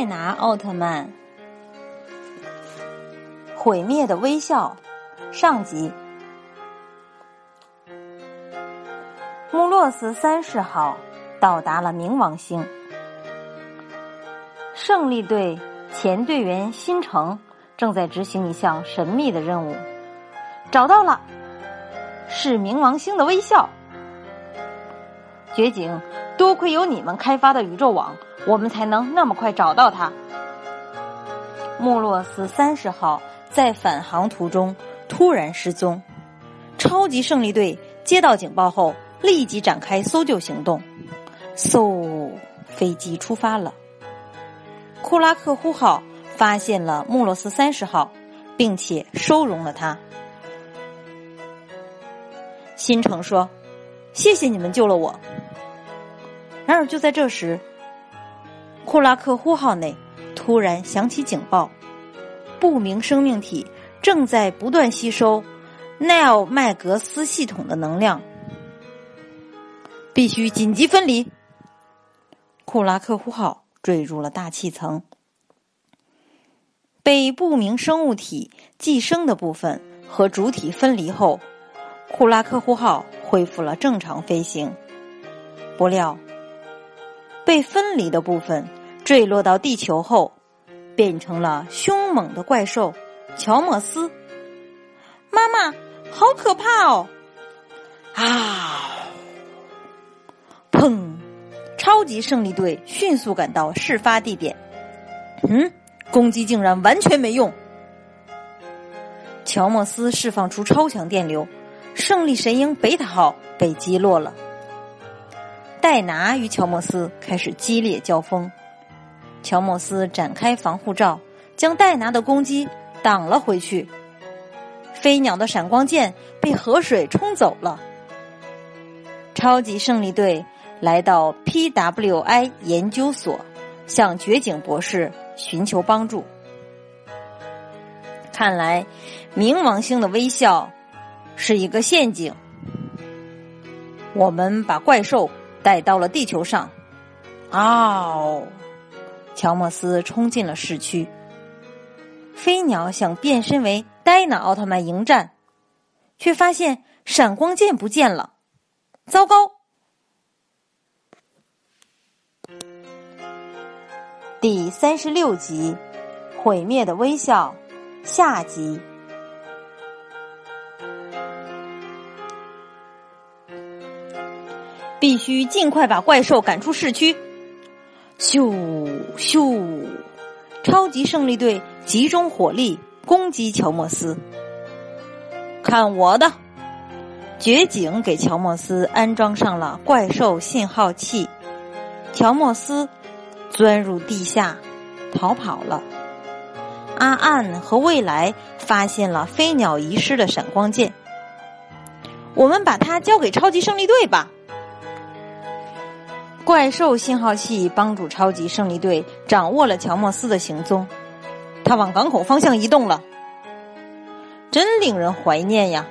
戴拿奥特曼毁灭的微笑上集。穆洛斯三世号到达了冥王星，胜利队前队员新城正在执行一项神秘的任务，找到了，是冥王星的微笑。绝景，多亏有你们开发的宇宙网。我们才能那么快找到它。莫洛斯三十号在返航途中突然失踪，超级胜利队接到警报后立即展开搜救行动。嗖，飞机出发了。库拉克呼号发现了莫洛斯三十号，并且收容了他。新城说：“谢谢你们救了我。”然而就在这时。库拉克呼号内突然响起警报，不明生命体正在不断吸收奈奥麦格斯系统的能量，必须紧急分离。库拉克呼号坠入了大气层，被不明生物体寄生的部分和主体分离后，库拉克呼号恢复了正常飞行。不料，被分离的部分。坠落到地球后，变成了凶猛的怪兽乔莫斯。妈妈，好可怕哦！啊！砰！超级胜利队迅速赶到事发地点。嗯，攻击竟然完全没用。乔莫斯释放出超强电流，胜利神鹰贝塔号被击落了。戴拿与乔莫斯开始激烈交锋。乔莫斯展开防护罩，将戴拿的攻击挡了回去。飞鸟的闪光剑被河水冲走了。超级胜利队来到 PWI 研究所，向绝景博士寻求帮助。看来，冥王星的微笑是一个陷阱。我们把怪兽带到了地球上。嗷！乔莫斯冲进了市区，飞鸟想变身为戴娜奥特曼迎战，却发现闪光剑不见了。糟糕！第三十六集《毁灭的微笑》下集，必须尽快把怪兽赶出市区。咻咻！超级胜利队集中火力攻击乔莫斯。看我的！绝景给乔莫斯安装上了怪兽信号器。乔莫斯钻入地下逃跑了。阿暗和未来发现了飞鸟遗失的闪光剑。我们把它交给超级胜利队吧。怪兽信号器帮助超级胜利队掌握了乔莫斯的行踪，他往港口方向移动了，真令人怀念呀！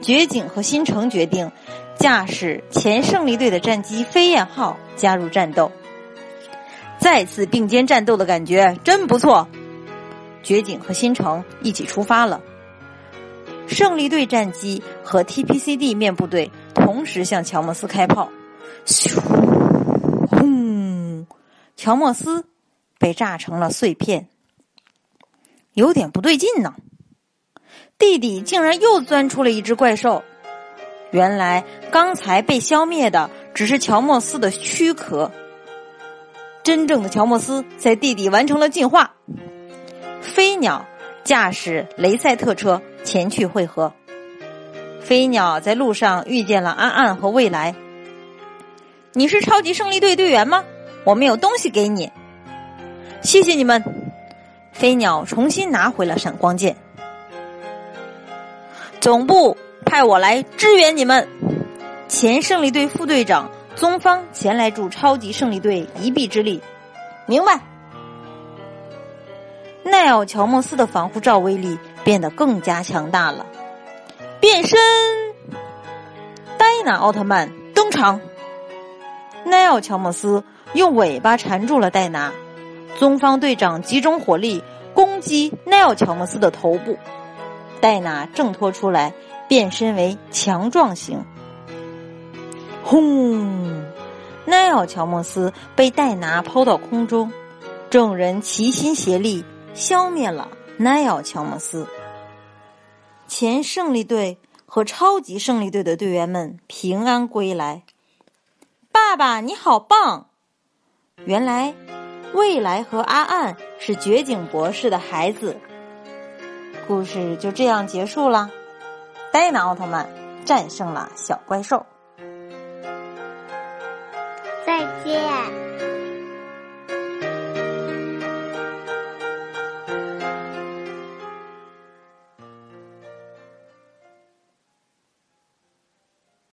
绝景和新城决定驾驶前胜利队的战机飞燕号加入战斗，再次并肩战斗的感觉真不错。绝景和新城一起出发了，胜利队战机和 TPCD 面部队同时向乔莫斯开炮。咻！乔莫斯被炸成了碎片，有点不对劲呢。弟弟竟然又钻出了一只怪兽。原来刚才被消灭的只是乔莫斯的躯壳，真正的乔莫斯在弟弟完成了进化。飞鸟驾驶雷赛特车前去汇合。飞鸟在路上遇见了安安和未来。你是超级胜利队队员吗？我们有东西给你，谢谢你们。飞鸟重新拿回了闪光剑。总部派我来支援你们。前胜利队副队长宗方前来助超级胜利队一臂之力。明白。奈奥乔莫斯的防护罩威力变得更加强大了。变身，戴娜奥特曼登场。奈奥乔莫斯用尾巴缠住了戴拿，宗方队长集中火力攻击奈奥乔莫斯的头部，戴拿挣脱出来，变身为强壮型。轰！奈奥乔莫斯被戴拿抛到空中，众人齐心协力消灭了奈奥乔莫斯。前胜利队和超级胜利队的队员们平安归来。爸爸，你好棒！原来，未来和阿暗是绝景博士的孩子。故事就这样结束了。戴拿奥特曼战胜了小怪兽。再见。